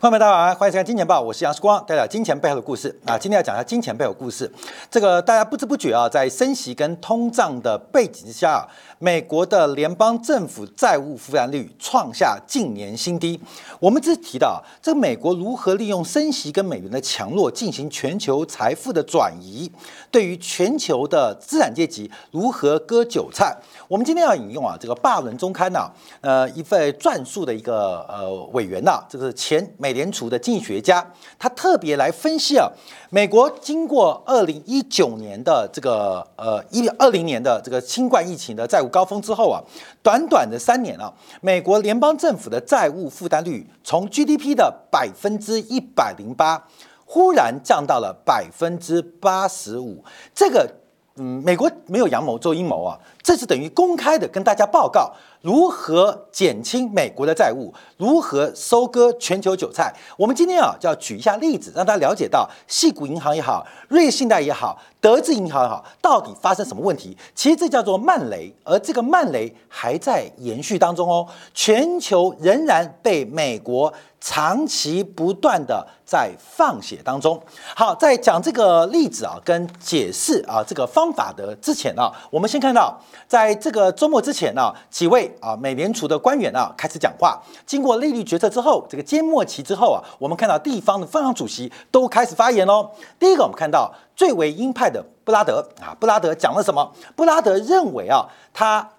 朋友们，大家好，欢迎收看《金钱报》，我是杨世光，带来金钱背后的故事啊。今天要讲一下金钱背后的故事。这个大家不知不觉啊，在升息跟通胀的背景之下，美国的联邦政府债务负担率创下近年新低。我们只提到啊这个美国如何利用升息跟美元的强弱进行全球财富的转移，对于全球的资产阶级如何割韭菜。我们今天要引用啊，这个《巴伦中刊》呐，呃，一份撰述的一个呃委员呐，这个前美美联储的经济学家，他特别来分析啊，美国经过二零一九年的这个呃一二零年的这个新冠疫情的债务高峰之后啊，短短的三年啊，美国联邦政府的债务负担率从 GDP 的百分之一百零八，忽然降到了百分之八十五，这个。嗯，美国没有阳谋做阴谋啊，这是等于公开的跟大家报告如何减轻美国的债务，如何收割全球韭菜。我们今天啊就要举一下例子，让大家了解到，细谷银行也好，瑞信贷也好，德智银行也好，到底发生什么问题？其实这叫做慢雷，而这个慢雷还在延续当中哦，全球仍然被美国。长期不断的在放血当中。好，在讲这个例子啊，跟解释啊这个方法的之前啊，我们先看到，在这个周末之前呢，几位啊美联储的官员啊开始讲话。经过利率决策之后，这个缄默期之后啊，我们看到地方的分行主席都开始发言喽。第一个，我们看到最为鹰派的布拉德啊，布拉德讲了什么？布拉德认为啊，他。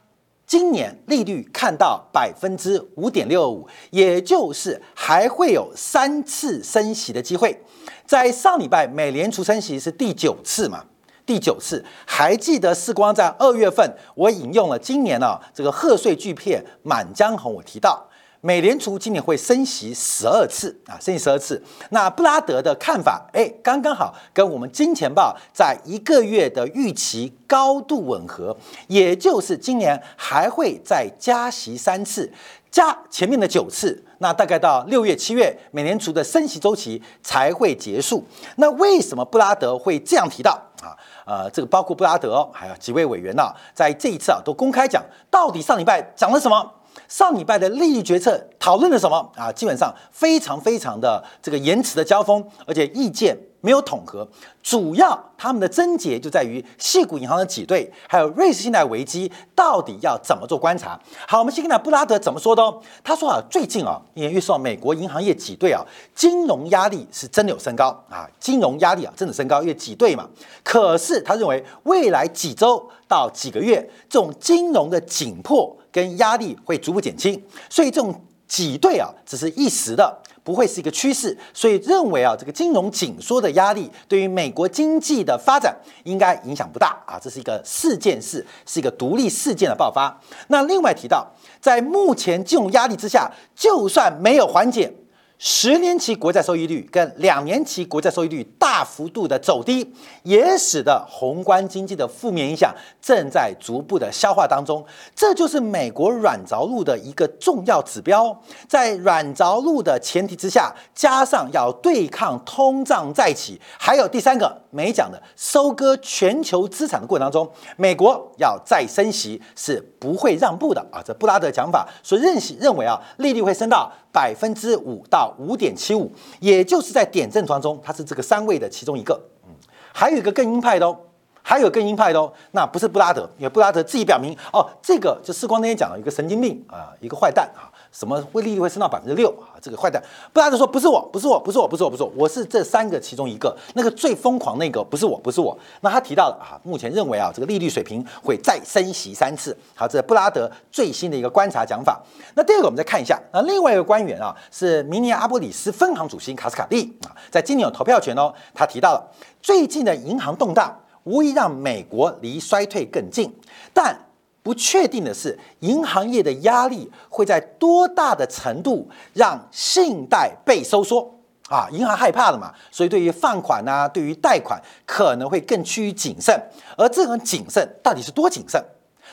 今年利率看到百分之五点六五，也就是还会有三次升息的机会。在上礼拜，美联储升息是第九次嘛？第九次，还记得世光在二月份，我引用了今年呢这个贺岁巨片《满江红》，我提到。美联储今年会升息十二次啊，升息十二次。那布拉德的看法，哎，刚刚好跟我们金钱报在一个月的预期高度吻合，也就是今年还会再加息三次，加前面的九次。那大概到六月、七月，美联储的升息周期才会结束。那为什么布拉德会这样提到啊？呃，这个包括布拉德还有几位委员呢，在这一次啊都公开讲，到底上礼拜讲了什么？上礼拜的利率决策讨论了什么啊？基本上非常非常的这个延迟的交锋，而且意见没有统合。主要他们的症结就在于细谷银行的挤兑，还有瑞士信贷危机到底要怎么做观察。好，我们先看布拉德怎么说的。他说啊，最近啊，因为受美国银行业挤兑啊，金融压力是真的有升高啊，金融压力啊真的升高，因为挤兑嘛。可是他认为未来几周到几个月，这种金融的紧迫。跟压力会逐步减轻，所以这种挤兑啊，只是一时的，不会是一个趋势。所以认为啊，这个金融紧缩的压力对于美国经济的发展应该影响不大啊，这是一个事件式，是一个独立事件的爆发。那另外提到，在目前金融压力之下，就算没有缓解。十年期国债收益率跟两年期国债收益率大幅度的走低，也使得宏观经济的负面影响正在逐步的消化当中。这就是美国软着陆的一个重要指标。在软着陆的前提之下，加上要对抗通胀再起，还有第三个没讲的收割全球资产的过程当中，美国要再升息是不会让步的啊！这布拉德讲法所认认为啊，利率会升到。百分之五到五点七五，也就是在点阵当中，它是这个三位的其中一个。嗯，还有一个更鹰派的哦，还有更鹰派的哦，那不是布拉德，因为布拉德自己表明哦，这个就世光那天讲了一个神经病啊，一个坏蛋啊。什么会利率会升到百分之六啊？这个坏蛋布拉德说不是我，不是我，不是我，不是我，不是我，我是这三个其中一个，那个最疯狂那个不是我，不是我。那他提到了啊，目前认为啊，这个利率水平会再升息三次。好，这是布拉德最新的一个观察讲法。那第二个我们再看一下，那另外一个官员啊，是明尼阿波里斯分行主席卡斯卡利啊，在今年有投票权哦。他提到了最近的银行动荡无疑让美国离衰退更近，但。不确定的是，银行业的压力会在多大的程度让信贷被收缩啊？银行害怕了嘛？所以对于放款啊，对于贷款可能会更趋于谨慎。而这种谨慎到底是多谨慎？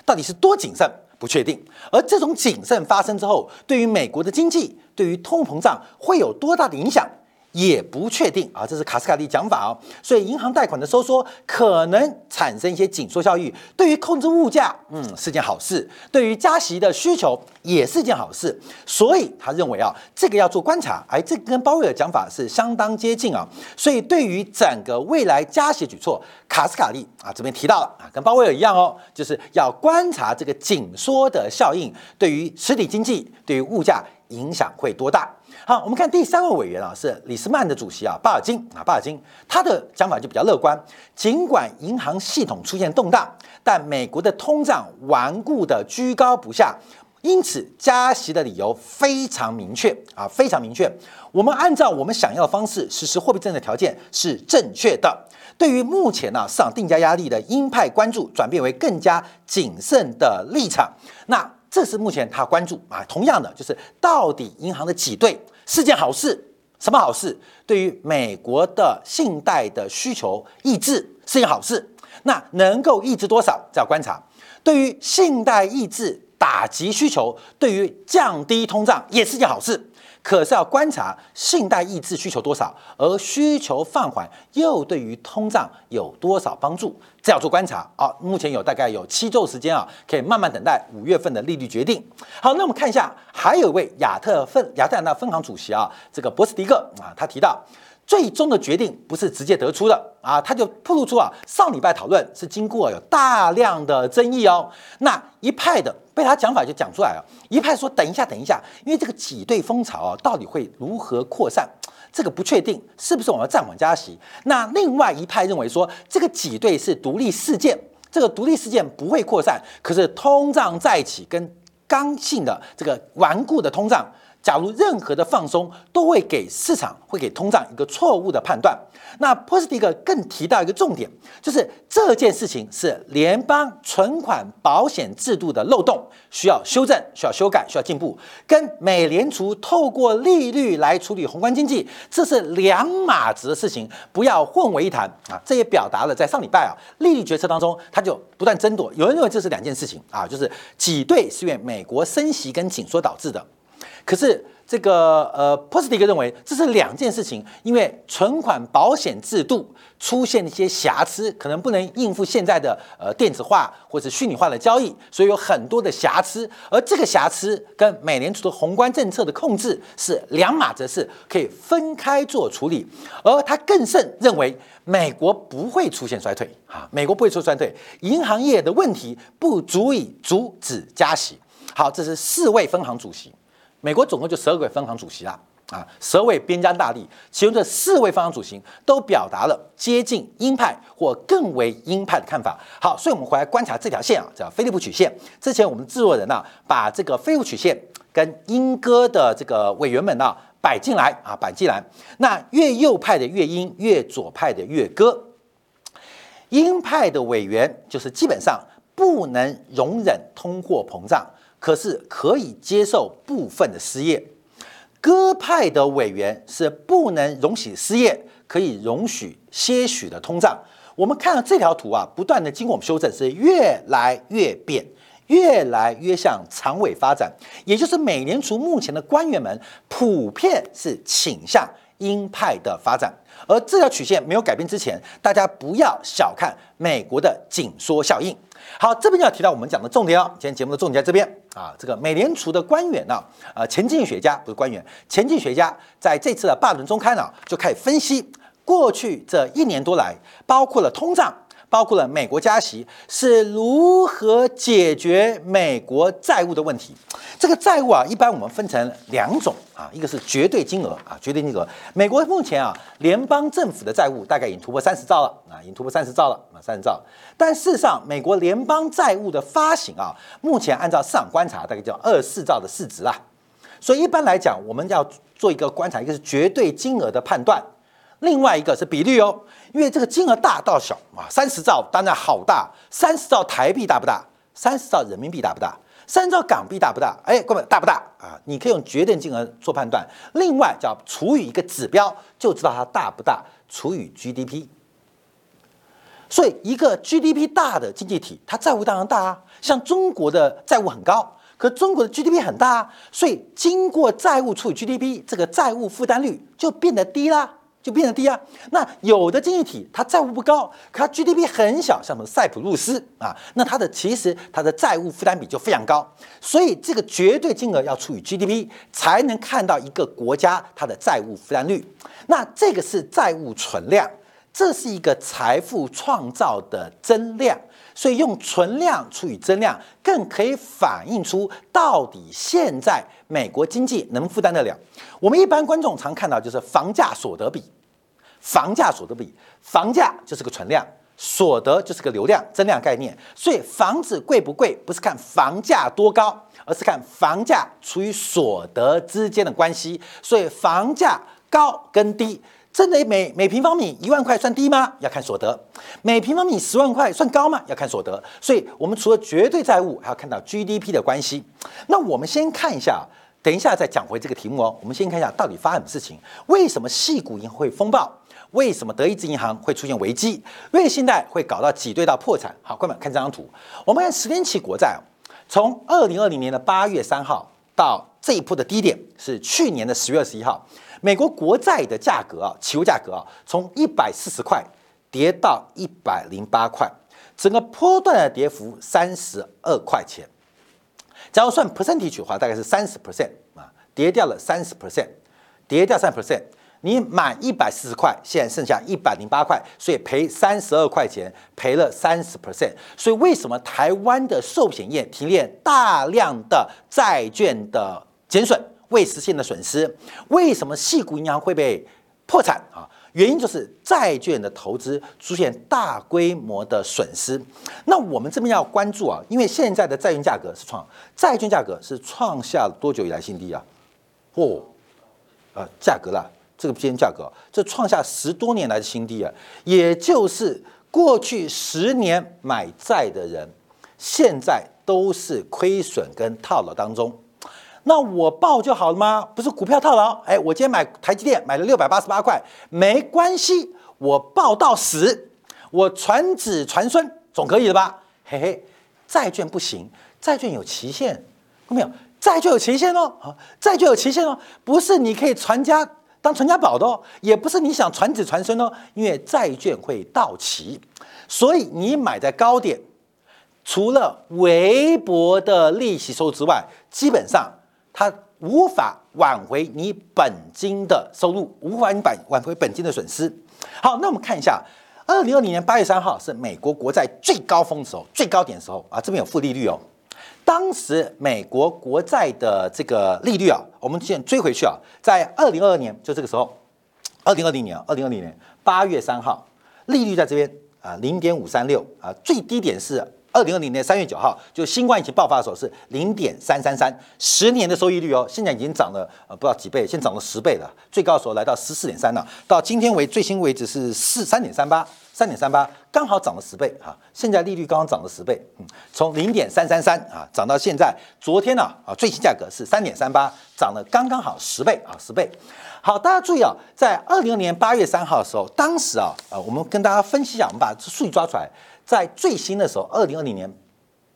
到底是多谨慎？不确定。而这种谨慎发生之后，对于美国的经济，对于通膨胀会有多大的影响？也不确定啊，这是卡斯卡利讲法哦。所以银行贷款的收缩可能产生一些紧缩效应，对于控制物价，嗯，是件好事；对于加息的需求也是件好事。所以他认为啊，这个要做观察。哎，这跟鲍威尔讲法是相当接近啊。所以对于整个未来加息举措，卡斯卡利啊这边提到了啊，跟鲍威尔一样哦，就是要观察这个紧缩的效应对于实体经济、对于物价影响会多大。好，我们看第三位委员啊，是李斯曼的主席啊，巴尔金啊，巴尔金他的讲法就比较乐观。尽管银行系统出现动荡，但美国的通胀顽固的居高不下，因此加息的理由非常明确啊，非常明确。我们按照我们想要的方式实施货币政策条件是正确的。对于目前呢市场定价压力的鹰派关注，转变为更加谨慎的立场。那这是目前他关注啊，同样的就是到底银行的挤兑是件好事，什么好事？对于美国的信贷的需求抑制是件好事，那能够抑制多少？这要观察。对于信贷抑制打击需求，对于降低通胀也是件好事。可是要观察信贷抑制需求多少，而需求放缓又对于通胀有多少帮助？这要做观察啊。目前有大概有七周时间啊，可以慢慢等待五月份的利率决定。好，那我们看一下，还有一位亚特分亚特兰大分行主席啊，这个博斯迪克啊，他提到。最终的决定不是直接得出的啊，他就透露出啊，上礼拜讨论是经过有大量的争议哦。那一派的被他讲法就讲出来了，一派说等一下，等一下，因为这个挤兑风潮啊，到底会如何扩散，这个不确定，是不是我们暂缓加息？那另外一派认为说，这个挤兑是独立事件，这个独立事件不会扩散，可是通胀再起跟刚性的这个顽固的通胀。假如任何的放松都会给市场、会给通胀一个错误的判断。那波斯蒂克更提到一个重点，就是这件事情是联邦存款保险制度的漏洞，需要修正、需要修改、需要进步，跟美联储透过利率来处理宏观经济，这是两码子的事情，不要混为一谈啊！这也表达了在上礼拜啊利率决策当中，他就不断争夺。有人认为这是两件事情啊，就是挤兑是因为美国升息跟紧缩导致的。可是这个呃，波斯蒂克认为这是两件事情，因为存款保险制度出现一些瑕疵，可能不能应付现在的呃电子化或者虚拟化的交易，所以有很多的瑕疵。而这个瑕疵跟美联储的宏观政策的控制是两码子事，可以分开做处理。而他更甚认为，美国不会出现衰退啊，美国不会出现衰退，银行业的问题不足以阻止加息。好，这是四位分行主席。美国总共就十二位分行主席啦，啊，十二位边疆大吏，其中这四位分行主席都表达了接近鹰派或更为鹰派的看法。好，所以我们回来观察这条线啊，叫菲利普曲线。之前我们制作人呢，把这个菲利普曲线跟鹰哥的这个委员们呢摆进来啊，摆进来。那越右派的越鹰，越左派的越鸽。鹰派的委员就是基本上不能容忍通货膨胀。可是可以接受部分的失业，鸽派的委员是不能容许失业，可以容许些许的通胀。我们看到这条图啊，不断的经过我们修正，是越来越变，越来越向长尾发展。也就是美联储目前的官员们普遍是倾向鹰派的发展。而这条曲线没有改变之前，大家不要小看美国的紧缩效应。好，这边要提到我们讲的重点哦。今天节目的重点在这边啊，这个美联储的官员呢，呃，前进学家不是官员，前进学家在这次的霸伦中开呢，就开始分析过去这一年多来，包括了通胀。包括了美国加息是如何解决美国债务的问题。这个债务啊，一般我们分成两种啊，一个是绝对金额啊，绝对金额。美国目前啊，联邦政府的债务大概已经突破三十兆了啊，已经突破三十兆了啊，三十兆。但事实上，美国联邦债务的发行啊，目前按照市场观察，大概叫二四兆的市值啊。所以一般来讲，我们要做一个观察，一个是绝对金额的判断。另外一个是比率哦，因为这个金额大到小啊，三十兆当然好大，三十兆台币大不大？三十兆人民币大不大？三十兆港币大不大？哎，各位大不大啊？你可以用绝对金额做判断，另外叫除以一个指标就知道它大不大，除以 GDP。所以一个 GDP 大的经济体，它债务当然大啊，像中国的债务很高。可中国的 GDP 很大啊，所以经过债务除以 GDP，这个债务负担率就变得低啦。就变得低啊。那有的经济体它债务不高，可它 GDP 很小，像什么塞浦路斯啊，那它的其实它的债务负担比就非常高。所以这个绝对金额要除以 GDP 才能看到一个国家它的债务负担率。那这个是债务存量，这是一个财富创造的增量。所以用存量除以增量，更可以反映出到底现在美国经济能负担得了。我们一般观众常看到就是房价所得比。房价所得比，房价就是个存量，所得就是个流量增量概念。所以房子贵不贵，不是看房价多高，而是看房价除以所得之间的关系。所以房价高跟低，真的每每平方米一万块算低吗？要看所得。每平方米十万块算高吗？要看所得。所以我们除了绝对债务，还要看到 GDP 的关系。那我们先看一下，等一下再讲回这个题目哦。我们先看一下到底发生什么事情，为什么细股银行会风暴？为什么德意志银行会出现危机？瑞信贷会搞到挤兑到破产？好，观众看这张图，我们看十年期国债，从二零二零年的八月三号到这一波的低点是去年的十月二十一号，美国国债的价格啊，期货价格啊，从一百四十块跌到一百零八块，整个波段的跌幅三十二块钱。假如算 percentage 的话，大概是三十 percent 啊，跌掉了三十 percent，跌掉三 percent。你满一百四十块，现在剩下一百零八块，所以赔三十二块钱，赔了三十 percent。所以为什么台湾的寿险业提炼大量的债券的减损，未实现的损失？为什么细股银行会被破产啊？原因就是债券的投资出现大规模的损失。那我们这边要关注啊，因为现在的债券价格是创债券价格是创下多久以来新低啊？哦，呃，价格啦。这个间价格，这创下十多年来的新低啊！也就是过去十年买债的人，现在都是亏损跟套牢当中。那我报就好了吗？不是股票套牢，哎，我今天买台积电买了六百八十八块，没关系，我报到死，我传子传孙总可以了吧？嘿嘿，债券不行，债券有期限，看没有？债券有期限哦，啊，债券有期限哦，不是你可以传家。当传家宝的哦，也不是你想传子传孙哦，因为债券会到期，所以你买在高点，除了微薄的利息收入之外，基本上它无法挽回你本金的收入，无法你挽挽回本金的损失。好，那我们看一下，二零二零年八月三号是美国国债最高峰时候、最高点时候啊，这边有负利率哦。当时美国国债的这个利率啊，我们现在追回去啊，在二零二二年就这个时候，二零二零年二零二零年八月三号，利率在这边啊零点五三六啊，最低点是二零二零年三月九号，就新冠疫情爆发的时候是零点三三三，十年的收益率哦，现在已经涨了呃不知道几倍，现在涨了十倍了，最高的时候来到十四点三了，到今天为最新为止是四三点三八。三点三八刚好涨了十倍哈，现在利率刚刚涨了十倍，嗯，从零点三三三啊涨到现在，昨天呢啊最新价格是三点三八，涨了刚刚好十倍啊十倍。好，大家注意啊，在二零二年八月三号的时候，当时啊啊我们跟大家分析一下，我们把数据抓出来，在最新的时候，二零二零年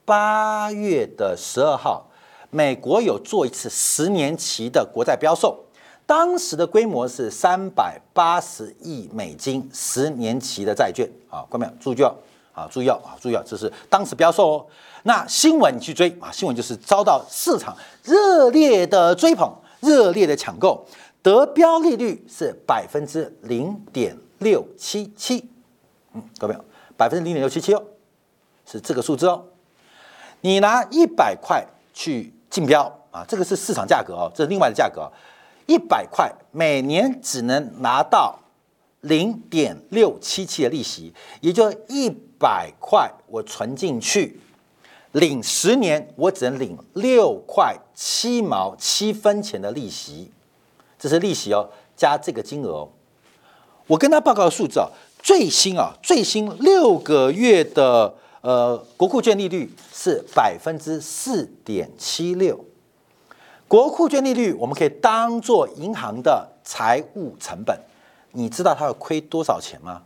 八月的十二号，美国有做一次十年期的国债标售。当时的规模是三百八十亿美金十年期的债券啊，观众注意哦，啊，注意哦，啊，注意哦，这是当时标售哦。那新闻你去追啊，新闻就是遭到市场热烈的追捧、热烈的抢购，得标利率是百分之零点六七七，嗯，各位，百分之零点六七七哦，是这个数字哦。你拿一百块去竞标啊，这个是市场价格哦，这是另外的价格。一百块每年只能拿到零点六七七的利息，也就一百块我存进去，领十年我只能领六块七毛七分钱的利息，这是利息哦，加这个金额哦。我跟他报告的数字啊，最新啊，最新六个月的呃国库券利率是百分之四点七六。国库券利率我们可以当做银行的财务成本，你知道它要亏多少钱吗？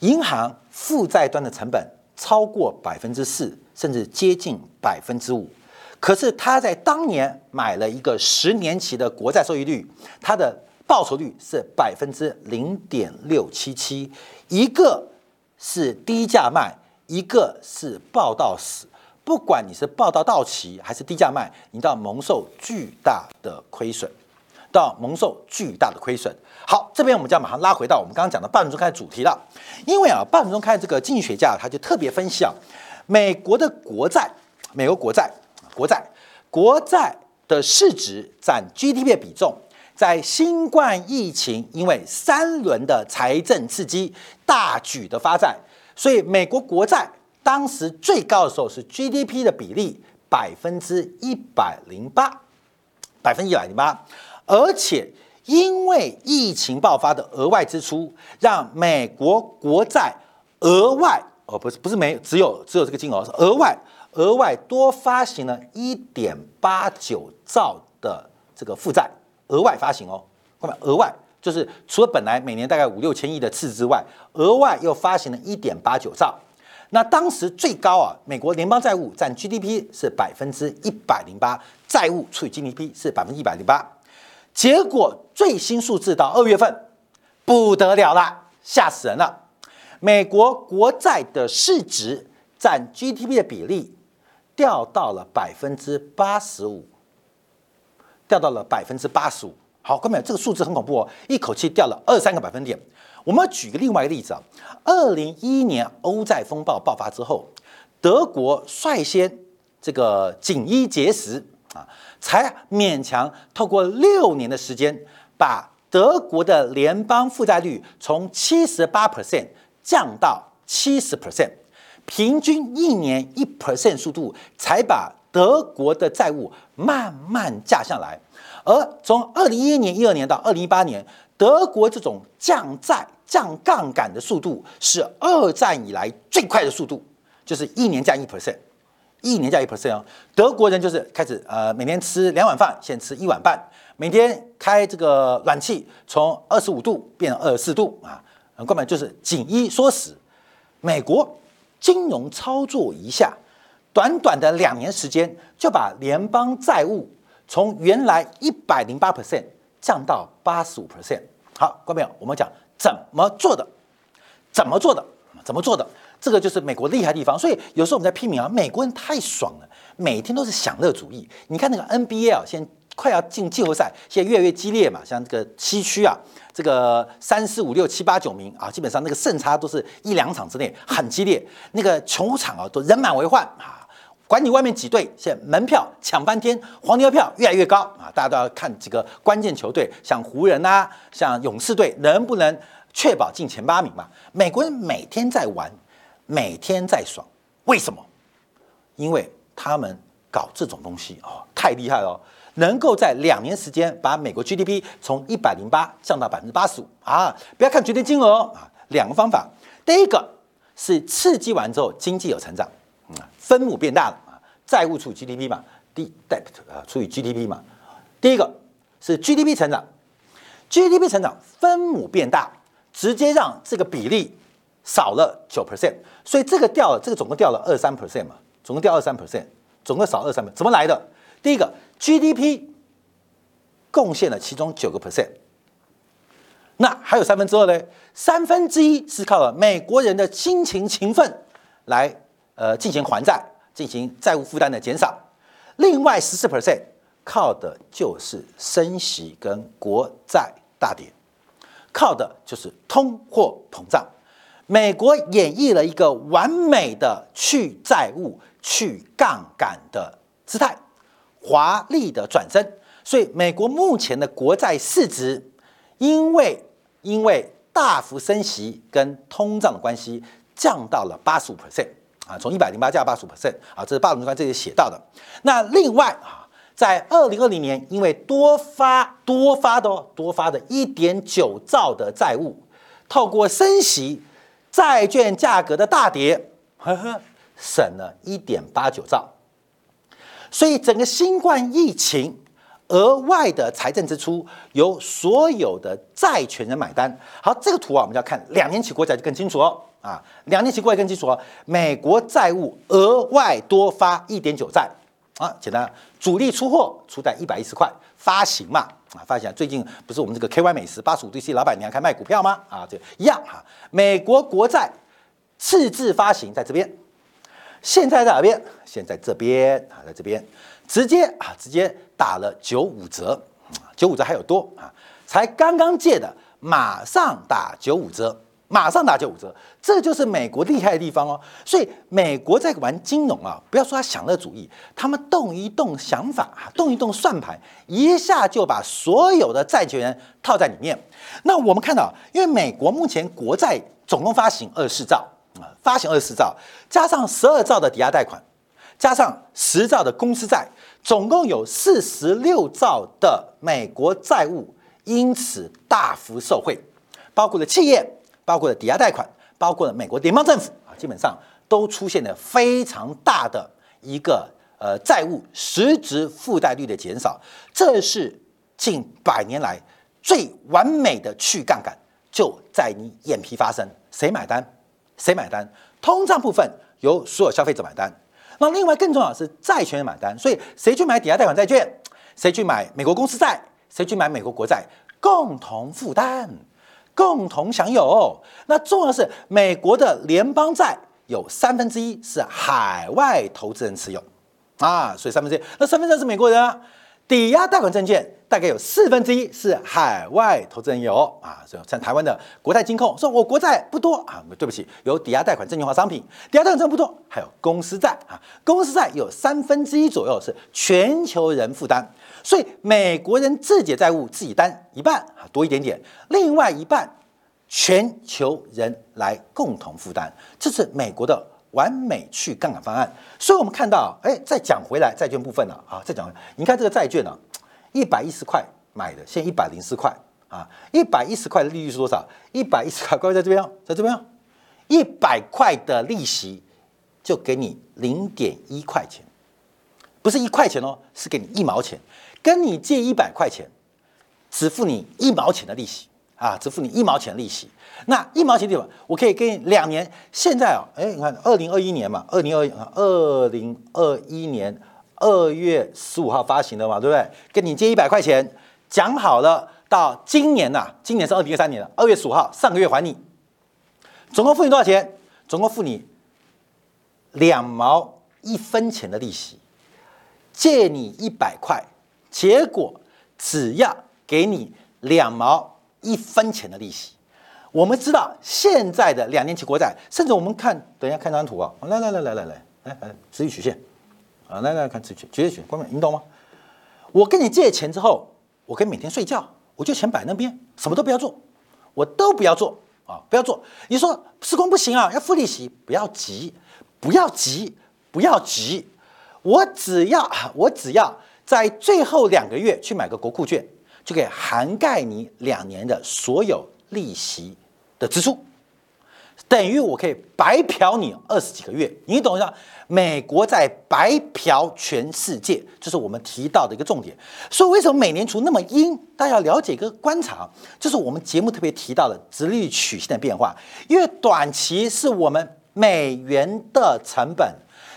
银行负债端的成本超过百分之四，甚至接近百分之五。可是他在当年买了一个十年期的国债收益率，它的报酬率是百分之零点六七七，一个是低价卖，一个是报到死。不管你是报到到期还是低价卖，你都要蒙受巨大的亏损，都要蒙受巨大的亏损。好，这边我们就要马上拉回到我们刚刚讲的半分钟开的主题了，因为啊，半分钟开这个经济学家他就特别分析啊，美国的国债，美国国债，国债，国债的市值占 GDP 的比重，在新冠疫情因为三轮的财政刺激大举的发债，所以美国国债。当时最高的时候是 GDP 的比例百分之一百零八，百分之一百零八，而且因为疫情爆发的额外支出，让美国国债额外哦不是不是没只有只有这个金额是额外额外多发行了一点八九兆的这个负债，额外发行哦，各位额外就是除了本来每年大概五六千亿的赤字之外，额外又发行了一点八九兆。那当时最高啊，美国联邦债务占 GDP 是百分之一百零八，债务除以 GDP 是百分之一百零八。结果最新数字到二月份不得了了，吓死人了！美国国债的市值占 GDP 的比例掉到了百分之八十五，掉到了百分之八十五。好，各位，这个数字很恐怖哦，一口气掉了二三个百分点。我们举个另外一个例子啊，二零一一年欧债风暴爆发之后，德国率先这个紧衣节食啊，才勉强透过六年的时间，把德国的联邦负债率从七十八 percent 降到七十 percent，平均一年一 percent 速度，才把德国的债务慢慢降下来。而从二零一一年、一二年到二零一八年。德国这种降债、降杠杆的速度是二战以来最快的速度，就是一年降一 percent，一年降一 percent 哦。德国人就是开始呃，每天吃两碗饭，先吃一碗半，每天开这个暖气从二十五度变二十四度啊，根本就是紧衣缩食。美国金融操作一下，短短的两年时间就把联邦债务从原来一百零八 percent 降到八十五 percent。好，各位朋友，我们讲怎么做的，怎么做的，怎么做的，这个就是美国厉害地方。所以有时候我们在批评啊，美国人太爽了，每天都是享乐主义。你看那个 NBA 啊，现在快要进季后赛，现在越来越激烈嘛。像这个西区啊，这个三四五六七八九名啊，基本上那个胜差都是一两场之内，很激烈。那个球场啊，都人满为患啊。管你外面几队，现在门票抢翻天，黄牛票越来越高啊！大家都要看几个关键球队，像湖人啊，像勇士队，能不能确保进前八名嘛？美国人每天在玩，每天在爽，为什么？因为他们搞这种东西哦，太厉害了，能够在两年时间把美国 GDP 从一百零八降到百分之八十五啊！不要看绝对金额啊，两个方法，第一个是刺激完之后经济有成长。分母变大了啊，债务除以 GDP 嘛，D debt 啊除以 GDP 嘛。第一个是 GDP 成长，GDP 成长分母变大，直接让这个比例少了九 percent，所以这个掉了，这个总共掉了二三 percent 嘛，总共掉二三 percent，总共少二三 percent，怎么来的？第一个 GDP 贡献了其中九个 percent，那还有三分之二呢？三分之一是靠了美国人的辛勤勤奋来。呃，进行还债，进行债务负担的减少。另外十四 percent 靠的就是升息跟国债大跌，靠的就是通货膨胀。美国演绎了一个完美的去债务、去杠杆的姿态，华丽的转身。所以，美国目前的国债市值，因为因为大幅升息跟通胀的关系，降到了八十五 percent。啊，从一百零八降八十五 percent 啊，这是霸总官这里写到的。那另外啊，在二零二零年，因为多发多发的多发的一点九兆的债务，透过升息，债券价格的大跌，呵呵，省了一点八九兆。所以整个新冠疫情额外的财政支出由所有的债权人买单。好，这个图啊，我们就要看两年期国债就更清楚哦。啊，两年期过来更基础哦，美国债务额外多发一点九债，啊，简单，主力出货出在一百一十块，发行嘛啊，发行。最近不是我们这个 KY 美食八十五 DC 老板娘开卖股票吗？啊，这一样哈。美国国债赤字发行在这边，现在在哪边？现在这边啊，在这边直接啊，直接打了九五折，九五折还有多啊，才刚刚借的，马上打九五折。马上打九五折，这就是美国厉害的地方哦。所以美国在玩金融啊，不要说他享乐主义，他们动一动想法，动一动算盘，一下就把所有的债权人套在里面。那我们看到，因为美国目前国债总共发行二十四兆啊，发行二十四兆，加上十二兆的抵押贷款，加上十兆的公司债，总共有四十六兆的美国债务，因此大幅受惠，包括了企业。包括了抵押贷款，包括了美国联邦政府啊，基本上都出现了非常大的一个呃债务实质负债率的减少，这是近百年来最完美的去杠杆，就在你眼皮发生，谁买单？谁买单？通胀部分由所有消费者买单，那另外更重要的是债权人买单，所以谁去买抵押贷款债券？谁去买美国公司债？谁去买美国国债？共同负担。共同享有。那重要的是美国的联邦债有三分之一是海外投资人持有啊，所以三分之一，那三分之二是美国人啊。抵押贷款证券大概有。四分之一是海外投资人有。啊，所以像台湾的国泰金控说，我国债不多啊，对不起，有。抵押贷款证券化商品，抵押贷款证不多，还有。公司债啊，公司债有。三分之一左右是全球人负担。所以美国人自己的债务自己担一半啊，多一点点，另外一半全球人来共同负担，这是美国的完美去杠杆方案。所以我们看到，哎，再讲回来债券部分了啊，再讲，你看这个债券呢，一百一十块买的，现在一百零四块啊，一百一十块的利率是多少？一百一十块，各位在这边，在这边，一百块的利息就给你零点一块钱，不是一块钱哦，是给你一毛钱。跟你借一百块钱，只付你一毛钱的利息啊，只付你一毛钱利息。那一毛钱地方，我可以给你两年。现在啊，哎，你看，二零二一年嘛，二零二二零二一年二月十五号发行的嘛，对不对？跟你借一百块钱，讲好了，到今年呐，今年是二零二三年了，二月十五号，上个月还你，总共付你多少钱？总共付你两毛一分钱的利息，借你一百块。结果只要给你两毛一分钱的利息。我们知道现在的两年期国债，甚至我们看，等一下看张图啊，来来来来来来来来，持续曲线啊，来来看持续绝对曲，光明，你懂吗？我跟你借钱之后，我可以每天睡觉，我就钱摆那边，什么都不要做，我都不要做啊，不要做。你说施工不行啊，要付利息，不要急，不要急，不要急，我只要我只要。在最后两个月去买个国库券，就可以涵盖你两年的所有利息的支出，等于我可以白嫖你二十几个月。你懂一下？美国在白嫖全世界，这是我们提到的一个重点。所以为什么美联储那么阴？大家要了解一个观察，就是我们节目特别提到的直利率曲线的变化，因为短期是我们美元的成本。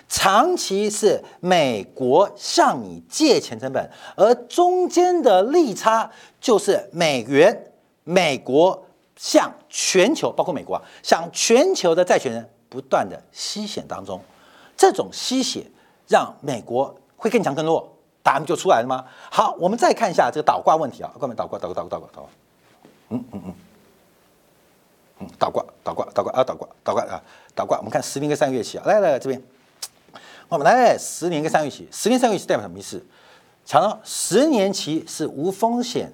长期是美国向你借钱成本，而中间的利差就是美元、美国向全球，包括美国啊，向全球的债权人不断的吸血当中，这种吸血让美国会更强更弱，答案就出来了吗？好，我们再看一下这个倒挂问题啊，各位倒挂倒挂倒挂倒挂倒挂，嗯嗯嗯，嗯倒挂倒挂倒挂啊倒挂倒挂啊倒挂，我们看十年跟三个月期啊，来来来这边。我们来十年跟三个月期，十年三个月期代表什么意思？强调十年期是无风险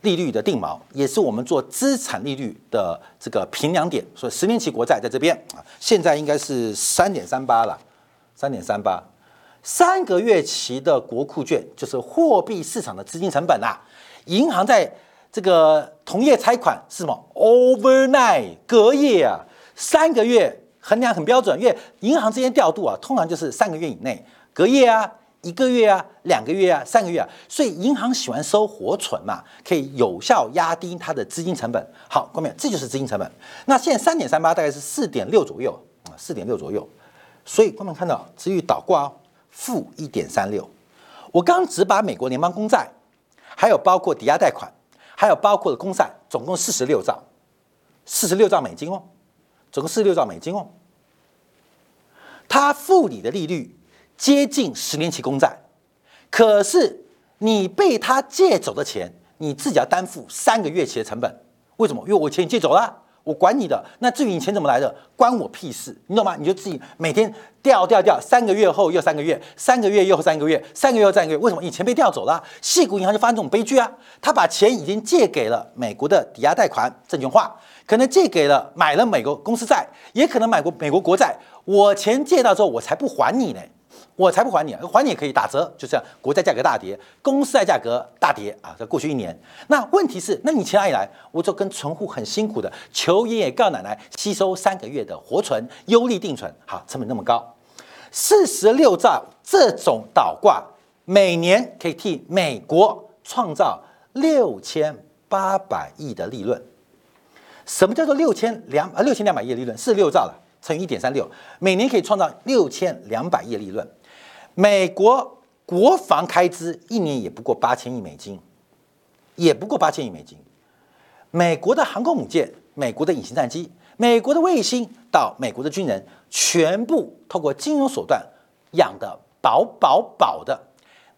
利率的定锚，也是我们做资产利率的这个平量点。所以十年期国债在这边啊，现在应该是三点三八了，三点三八。三个月期的国库券就是货币市场的资金成本啊。银行在这个同业拆款是什么？overnight 隔夜啊，三个月。衡量很标准，因为银行之间调度啊，通常就是三个月以内，隔夜啊，一个月啊，两个月啊，三个月啊，所以银行喜欢收活存嘛，可以有效压低它的资金成本。好，各位，这就是资金成本。那现在三点三八大概是四点六左右啊，四点六左右。所以各位看到，至于倒挂负一点三六。我刚只把美国联邦公债，还有包括抵押贷款，还有包括的公债，总共四十六兆，四十六兆美金哦，总共四十六兆美金哦。他付你的利率接近十年期公债，可是你被他借走的钱，你自己要担负三个月期的成本。为什么？因为我钱借走了。我管你的，那至于你钱怎么来的，关我屁事，你懂吗？你就自己每天调调调，三个月后又三个月，三个月又三个月，三个月又三个月，为什么？你钱被调走了，细谷银行就发生这种悲剧啊！他把钱已经借给了美国的抵押贷款证券化，可能借给了买了美国公司债，也可能买过美国国债，我钱借到之后，我才不还你呢。我才不还你，还你也可以打折，就这样，国债价格大跌，公司债价格大跌啊！在过去一年，那问题是，那你钱哪里来？我就跟存户很辛苦的求爷爷告奶奶吸收三个月的活存，优利定存，好，成本那么高，四十六兆这种倒挂，每年可以替美国创造六千八百亿的利润。什么叫做六千两啊？六千两百亿的利润，四十六兆了，乘以一点三六，每年可以创造六千两百亿的利润。美国国防开支一年也不过八千亿美金，也不过八千亿美金。美国的航空母舰、美国的隐形战机、美国的卫星到美国的军人，全部透过金融手段养的饱饱饱的。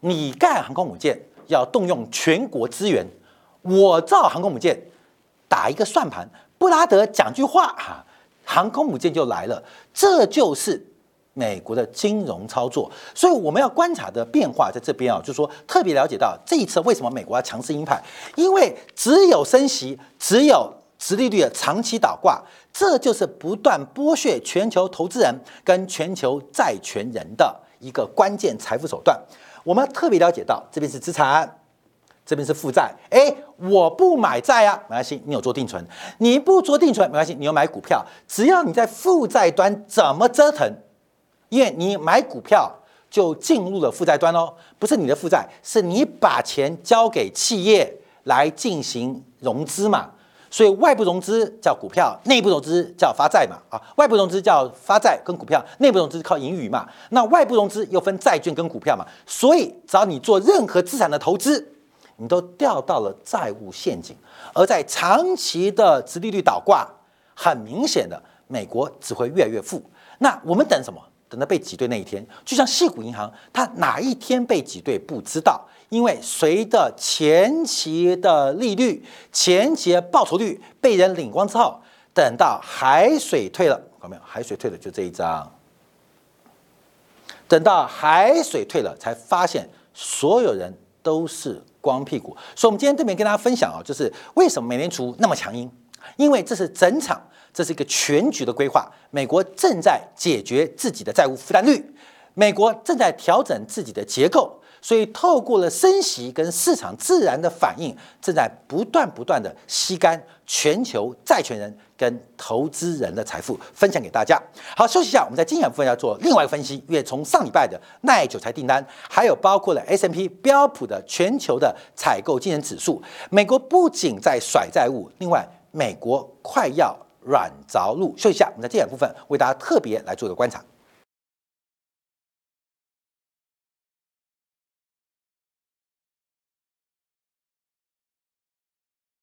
你盖航空母舰要动用全国资源，我造航空母舰打一个算盘，布拉德讲句话哈，航空母舰就来了。这就是。美国的金融操作，所以我们要观察的变化在这边啊，就是说特别了解到这一次为什么美国要强势鹰派，因为只有升息，只有殖利率的长期倒挂，这就是不断剥削全球投资人跟全球债权人的一个关键财富手段。我们特别了解到这边是资产，这边是负债。哎，我不买债啊，没关系，你有做定存；你不做定存没关系，你有买股票。只要你在负债端怎么折腾。因为你买股票就进入了负债端喽，不是你的负债，是你把钱交给企业来进行融资嘛，所以外部融资叫股票，内部融资叫发债嘛，啊，外部融资叫发债跟股票，内部融资靠盈余嘛，那外部融资又分债券跟股票嘛，所以只要你做任何资产的投资，你都掉到了债务陷阱，而在长期的殖利率倒挂，很明显的，美国只会越来越富，那我们等什么？等到被挤兑那一天，就像细谷银行，它哪一天被挤兑不知道，因为随着前期的利率、前期的报酬率被人领光之后，等到海水退了，看到没有？海水退了，就这一张。等到海水退了，才发现所有人都是光屁股。所以，我们今天这边跟大家分享啊，就是为什么美联储那么强硬，因为这是整场。这是一个全局的规划。美国正在解决自己的债务负担率，美国正在调整自己的结构，所以透过了升息跟市场自然的反应，正在不断不断的吸干全球债权人跟投资人的财富，分享给大家。好，休息一下，我们在精选部分要做另外一个分析，因为从上礼拜的耐久材订单，还有包括了 S M P 标普的全球的采购经营指数，美国不仅在甩债务，另外美国快要。软着陆，休息一下，我们在这两部分为大家特别来做一个观察。